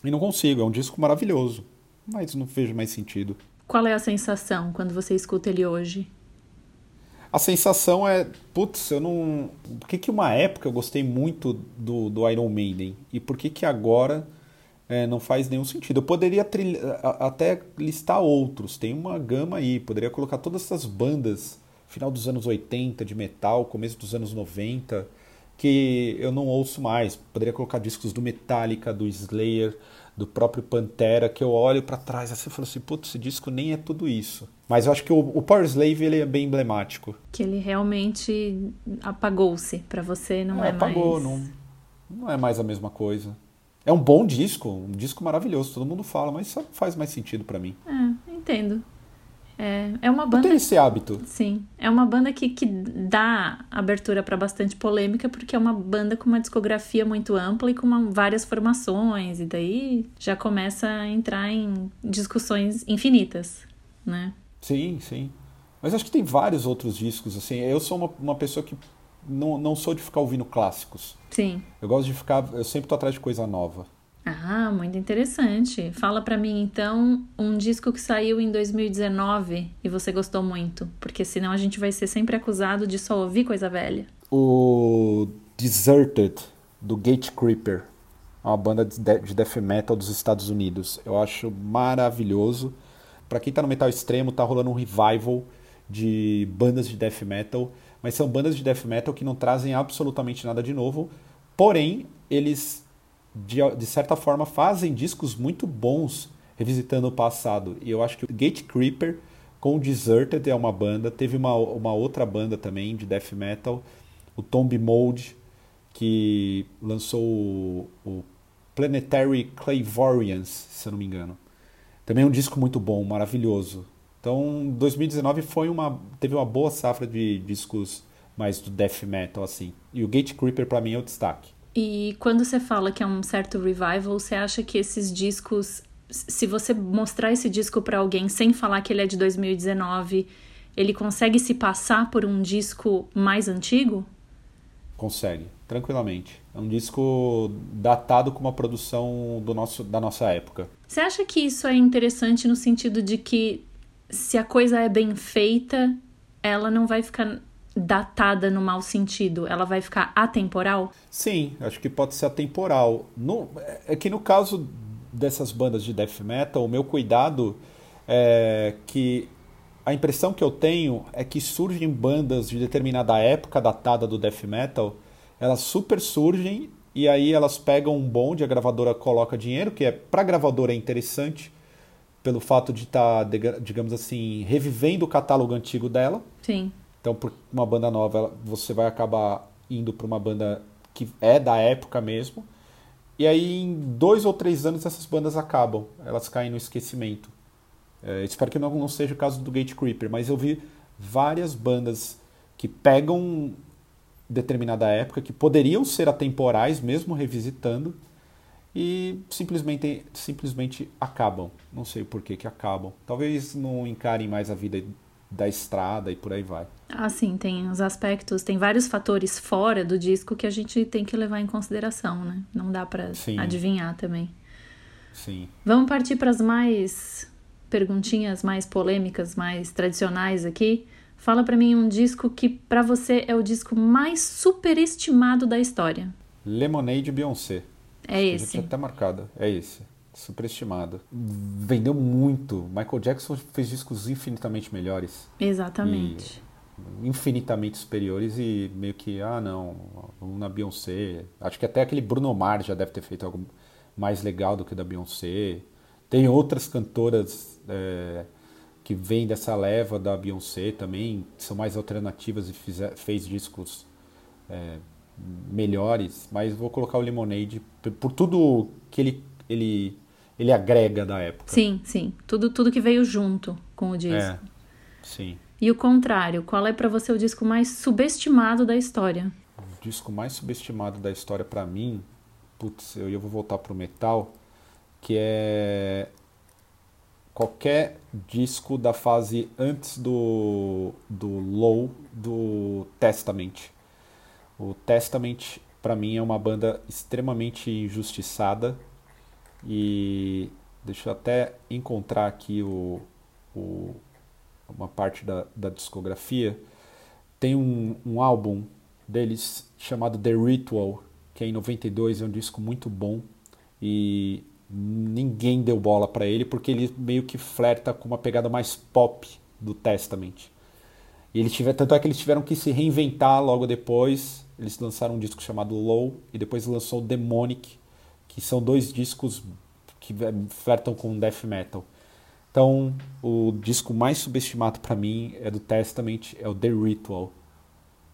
A: e não consigo. É um disco maravilhoso, mas não vejo mais sentido.
B: Qual é a sensação quando você escuta ele hoje?
A: a sensação é, putz, eu não. Por que, que uma época eu gostei muito do, do Iron Maiden e por que, que agora é, não faz nenhum sentido? Eu poderia trilha, até listar outros, tem uma gama aí, poderia colocar todas essas bandas, final dos anos 80 de metal, começo dos anos 90, que eu não ouço mais. Poderia colocar discos do Metallica, do Slayer, do próprio Pantera, que eu olho para trás assim e falo assim, putz, esse disco nem é tudo isso. Mas eu acho que o, o Power Slave ele é bem emblemático.
B: Que ele realmente apagou-se para você, não é,
A: é apagou,
B: mais...
A: não, não é mais a mesma coisa. É um bom disco, um disco maravilhoso, todo mundo fala, mas só faz mais sentido para mim.
B: É, entendo. É, é uma banda.
A: Tenho esse hábito.
B: Sim. É uma banda que, que dá abertura para bastante polêmica, porque é uma banda com uma discografia muito ampla e com uma, várias formações, e daí já começa a entrar em discussões infinitas, né?
A: Sim, sim. Mas acho que tem vários outros discos, assim. Eu sou uma, uma pessoa que não, não sou de ficar ouvindo clássicos.
B: Sim.
A: Eu gosto de ficar. Eu sempre tô atrás de coisa nova.
B: Ah, muito interessante. Fala para mim então um disco que saiu em 2019 e você gostou muito, porque senão a gente vai ser sempre acusado de só ouvir coisa velha.
A: O Deserted do Gate Creeper, uma banda de death metal dos Estados Unidos. Eu acho maravilhoso. Para quem tá no metal extremo, tá rolando um revival de bandas de death metal, mas são bandas de death metal que não trazem absolutamente nada de novo. Porém, eles de, de certa forma, fazem discos muito bons revisitando o passado. E eu acho que o Gate Creeper com o Deserted é uma banda. Teve uma, uma outra banda também de death metal, o Tomb Mold, que lançou o, o Planetary Clavorians, se eu não me engano. Também é um disco muito bom, maravilhoso. Então, 2019 foi uma teve uma boa safra de discos mais do death metal assim. E o Gate Creeper para mim é o destaque.
B: E quando você fala que é um certo revival, você acha que esses discos, se você mostrar esse disco para alguém sem falar que ele é de 2019, ele consegue se passar por um disco mais antigo?
A: Consegue, tranquilamente. É um disco datado com uma produção do nosso, da nossa época.
B: Você acha que isso é interessante no sentido de que se a coisa é bem feita, ela não vai ficar datada no mau sentido? Ela vai ficar atemporal?
A: Sim, acho que pode ser atemporal. No, é que no caso dessas bandas de death metal, o meu cuidado é que a impressão que eu tenho é que surgem bandas de determinada época datada do death metal, elas super surgem e aí elas pegam um bonde, a gravadora coloca dinheiro, que é para a gravadora é interessante, pelo fato de estar, tá, digamos assim, revivendo o catálogo antigo dela.
B: Sim.
A: Então, por uma banda nova, você vai acabar indo para uma banda que é da época mesmo. E aí, em dois ou três anos, essas bandas acabam, elas caem no esquecimento. É, espero que não, não seja o caso do Gate Creeper, mas eu vi várias bandas que pegam determinada época, que poderiam ser atemporais, mesmo revisitando, e simplesmente, simplesmente acabam. Não sei por que, que acabam. Talvez não encarem mais a vida da estrada e por aí vai.
B: Ah, sim, tem os aspectos, tem vários fatores fora do disco que a gente tem que levar em consideração, né? Não dá para adivinhar também.
A: Sim.
B: Vamos partir para as mais perguntinhas mais polêmicas, mais tradicionais aqui. Fala para mim um disco que para você é o disco mais superestimado da história.
A: Lemonade Beyoncé.
B: É esse.
A: Até marcado. É esse. Superestimado. Vendeu muito. Michael Jackson fez discos infinitamente melhores.
B: Exatamente.
A: infinitamente superiores e meio que, ah, não, vamos na Beyoncé. Acho que até aquele Bruno Mars já deve ter feito algo mais legal do que o da Beyoncé. Tem outras cantoras é, que vêm dessa leva da Beyoncé também, que são mais alternativas e fizer, fez discos é, melhores, mas vou colocar o Lemonade por tudo que ele, ele, ele agrega da época.
B: Sim, sim. Tudo, tudo que veio junto com o disco.
A: É, sim.
B: E o contrário, qual é para você o disco mais subestimado da história?
A: O disco mais subestimado da história para mim, putz, eu, eu vou voltar pro metal, que é qualquer disco da fase antes do, do Low do Testament. O Testament, para mim, é uma banda extremamente injustiçada. E deixa eu até encontrar aqui o, o uma parte da, da discografia. Tem um, um álbum deles chamado The Ritual, que é em 92, é um disco muito bom. E ninguém deu bola para ele porque ele meio que flerta com uma pegada mais pop do Testament. E ele tiver, tanto é que eles tiveram que se reinventar logo depois. Eles lançaram um disco chamado Low e depois lançou Demonic, que são dois discos que flertam com death metal. Então, o disco mais subestimado para mim é do Testament, é o The Ritual,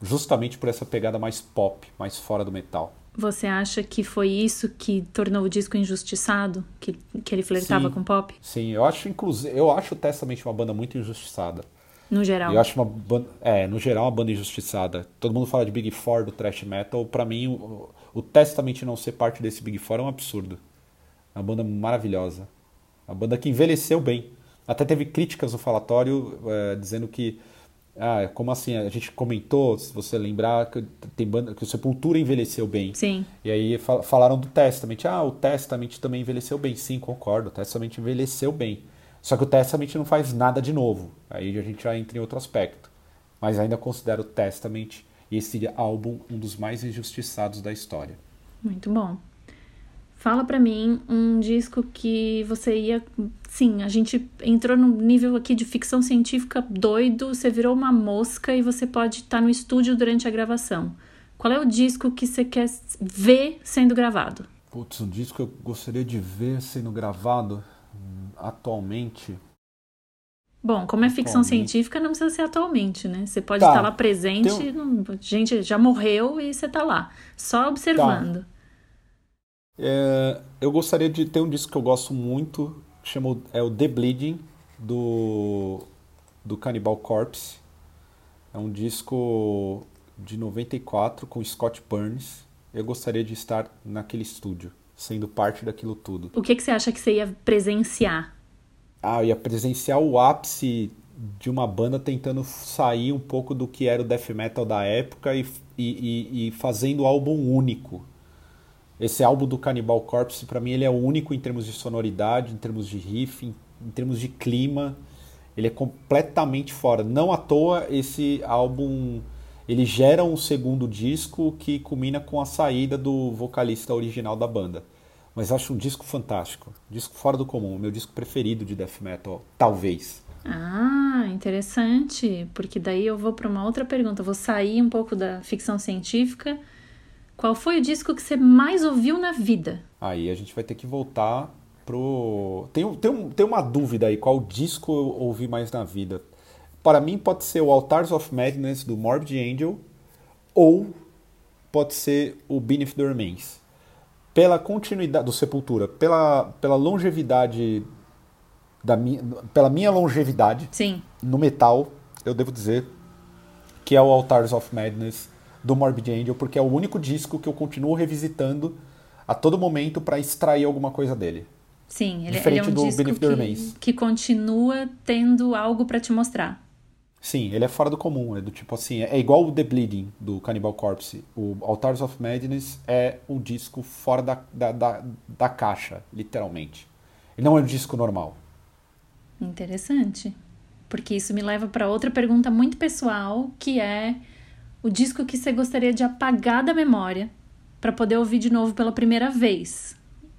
A: justamente por essa pegada mais pop, mais fora do metal.
B: Você acha que foi isso que tornou o disco injustiçado? Que, que ele flertava
A: sim,
B: com pop?
A: Sim, eu acho inclusive, eu acho o Testament uma banda muito injustiçada.
B: No geral.
A: Eu acho uma banda, é, no geral uma banda injustiçada. Todo mundo fala de Big Four do thrash metal, para mim o, o Testament não ser parte desse Big Four é um absurdo. É uma banda maravilhosa. Uma banda que envelheceu bem. Até teve críticas no falatório é, dizendo que ah, como assim? A gente comentou, se você lembrar, que, tem banda, que o Sepultura envelheceu bem.
B: Sim.
A: E aí fal falaram do Testament. Ah, o Testament também envelheceu bem. Sim, concordo. O Testament envelheceu bem. Só que o Testament não faz nada de novo. Aí a gente já entra em outro aspecto. Mas ainda considero o Testament esse álbum um dos mais injustiçados da história.
B: Muito bom. Fala para mim um disco que você ia. Sim, a gente entrou num nível aqui de ficção científica doido, você virou uma mosca e você pode estar tá no estúdio durante a gravação. Qual é o disco que você quer ver sendo gravado?
A: Putz, um disco que eu gostaria de ver sendo gravado hum, atualmente.
B: Bom, como é ficção científica, não precisa ser atualmente, né? Você pode tá. estar lá presente, um... gente já morreu e você está lá, só observando. Tá.
A: É, eu gostaria de ter um disco que eu gosto muito chama, é o The Bleeding, do, do Cannibal Corpse. É um disco de 94 com Scott Burns. Eu gostaria de estar naquele estúdio, sendo parte daquilo tudo.
B: O que, que você acha que você ia presenciar?
A: Ah, eu ia presenciar o ápice de uma banda tentando sair um pouco do que era o death metal da época e, e, e fazendo álbum único. Esse álbum do Cannibal Corpse, para mim, ele é único em termos de sonoridade, em termos de riff, em, em termos de clima. Ele é completamente fora. Não à toa esse álbum ele gera um segundo disco que culmina com a saída do vocalista original da banda. Mas acho um disco fantástico, disco fora do comum, meu disco preferido de death metal, talvez.
B: Ah, interessante, porque daí eu vou para uma outra pergunta. Vou sair um pouco da ficção científica. Qual foi o disco que você mais ouviu na vida?
A: Aí a gente vai ter que voltar pro. Tem, tem, tem uma dúvida aí, qual disco eu ouvi mais na vida? Para mim pode ser o Altars of Madness do Morbid Angel ou pode ser o Beneath the Remains. Pela continuidade do Sepultura, pela, pela longevidade da minha, pela minha longevidade
B: Sim.
A: no metal, eu devo dizer que é o Altars of Madness do Morbid Angel, porque é o único disco que eu continuo revisitando a todo momento para extrair alguma coisa dele.
B: Sim, ele, ele é um
A: do
B: disco que, que continua tendo algo para te mostrar.
A: Sim, ele é fora do comum, é do tipo assim, é igual o The Bleeding do Cannibal Corpse. O Altars of Madness é um disco fora da, da, da, da caixa, literalmente. Ele não é um disco normal.
B: Interessante. Porque isso me leva para outra pergunta muito pessoal, que é o disco que você gostaria de apagar da memória para poder ouvir de novo pela primeira vez.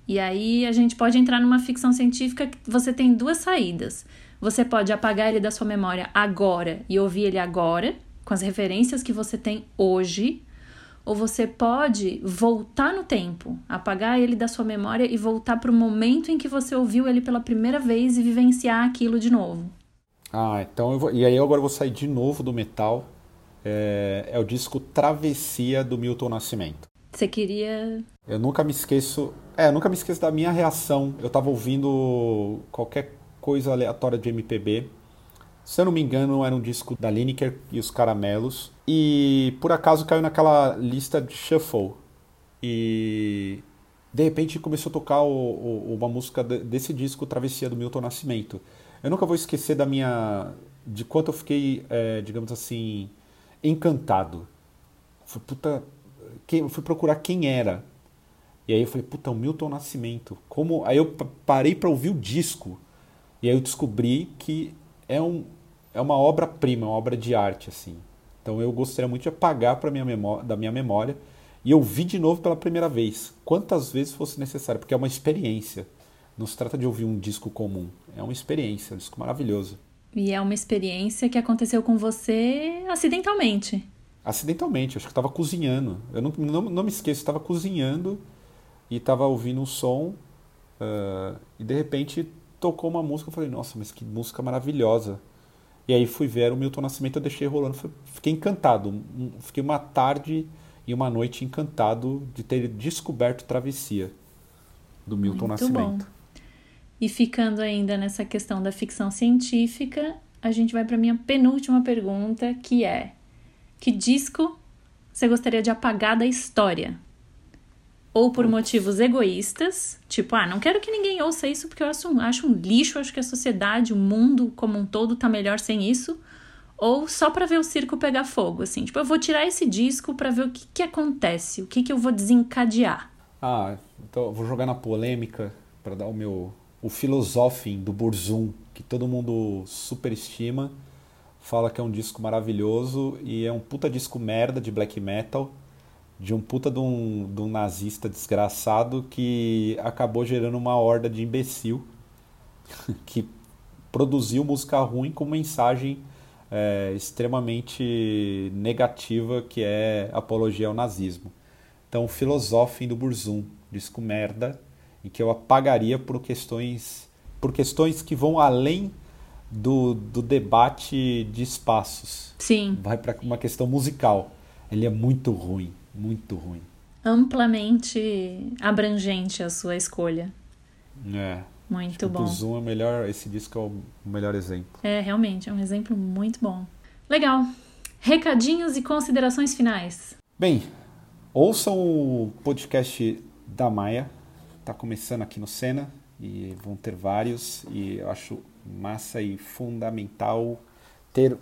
B: E aí a gente pode entrar numa ficção científica que você tem duas saídas. Você pode apagar ele da sua memória agora e ouvir ele agora, com as referências que você tem hoje, ou você pode voltar no tempo, apagar ele da sua memória e voltar para o momento em que você ouviu ele pela primeira vez e vivenciar aquilo de novo.
A: Ah, então eu vou, e aí eu agora vou sair de novo do metal. É, é o disco Travessia do Milton Nascimento.
B: Você queria.
A: Eu nunca me esqueço. É, eu nunca me esqueço da minha reação. Eu tava ouvindo qualquer coisa aleatória de MPB. Se eu não me engano, era um disco da Lineker e os Caramelos. E por acaso caiu naquela lista de shuffle. E de repente começou a tocar o, o, uma música desse disco, Travessia do Milton Nascimento. Eu nunca vou esquecer da minha. de quanto eu fiquei, é, digamos assim, encantado. Fui, puta, quem, fui procurar quem era. E aí eu falei, puta, o Milton Nascimento. Como? Aí eu parei para ouvir o disco. E aí eu descobri que é, um, é uma obra-prima, uma obra de arte, assim. Então eu gostaria muito de apagar pra minha memória, da minha memória e ouvir de novo pela primeira vez, quantas vezes fosse necessário, porque é uma experiência. Não se trata de ouvir um disco comum, é uma experiência, um disco maravilhoso.
B: E é uma experiência que aconteceu com você acidentalmente.
A: Acidentalmente, acho que eu estava cozinhando. Eu não, não, não me esqueço, estava cozinhando e estava ouvindo um som uh, e de repente tocou uma música, eu falei, nossa, mas que música maravilhosa. E aí fui ver o Milton Nascimento, eu deixei rolando, fiquei encantado. Fiquei uma tarde e uma noite encantado de ter descoberto Travessia do Milton Muito Nascimento. Bom.
B: E ficando ainda nessa questão da ficção científica, a gente vai para minha penúltima pergunta, que é: que disco você gostaria de apagar da história? Ou por motivos egoístas, tipo, ah, não quero que ninguém ouça isso porque eu acho um, acho um lixo, acho que a sociedade, o mundo como um todo tá melhor sem isso, ou só para ver o circo pegar fogo, assim, tipo, eu vou tirar esse disco para ver o que que acontece, o que que eu vou desencadear.
A: Ah, então eu vou jogar na polêmica para dar o meu o filosofim do Burzum, que todo mundo superestima, fala que é um disco maravilhoso e é um puta disco merda de black metal de um puta de um, de um nazista desgraçado que acabou gerando uma horda de imbecil [LAUGHS] que produziu música ruim com mensagem é, extremamente negativa que é apologia ao nazismo. Então, Filosofem do Burzum, disco merda, e que eu apagaria por questões, por questões que vão além do, do debate de espaços.
B: Sim.
A: Vai para uma questão musical. Ele é muito ruim muito ruim.
B: Amplamente abrangente a sua escolha.
A: É.
B: Muito bom.
A: O Zoom é melhor, esse disco é o melhor exemplo.
B: É, realmente, é um exemplo muito bom. Legal. Recadinhos e considerações finais.
A: Bem, ouçam o podcast da Maia. Tá começando aqui no Sena e vão ter vários e eu acho massa e fundamental ter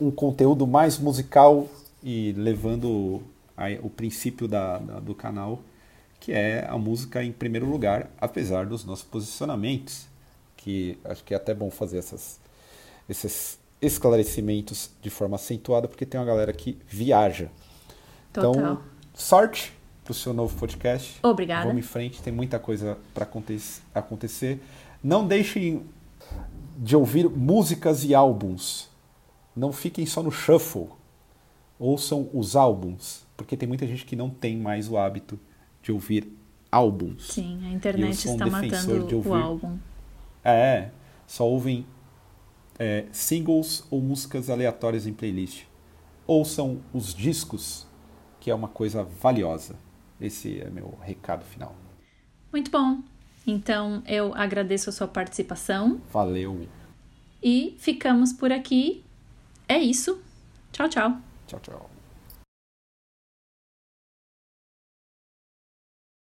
A: um conteúdo mais musical e levando a, o princípio da, da, do canal, que é a música em primeiro lugar, apesar dos nossos posicionamentos, que acho que é até bom fazer essas, esses esclarecimentos de forma acentuada, porque tem uma galera que viaja. Total. Então, sorte para o seu novo podcast.
B: Obrigada.
A: Vamos em frente, tem muita coisa para acontecer. Não deixem de ouvir músicas e álbuns. Não fiquem só no shuffle. Ouçam os álbuns, porque tem muita gente que não tem mais o hábito de ouvir álbuns.
B: Sim, a internet está um matando de ouvir, o álbum.
A: É, só ouvem é, singles ou músicas aleatórias em playlist. Ouçam os discos, que é uma coisa valiosa. Esse é meu recado final.
B: Muito bom. Então eu agradeço a sua participação.
A: Valeu.
B: E ficamos por aqui. É isso. Tchau, tchau.
A: Tchau, tchau.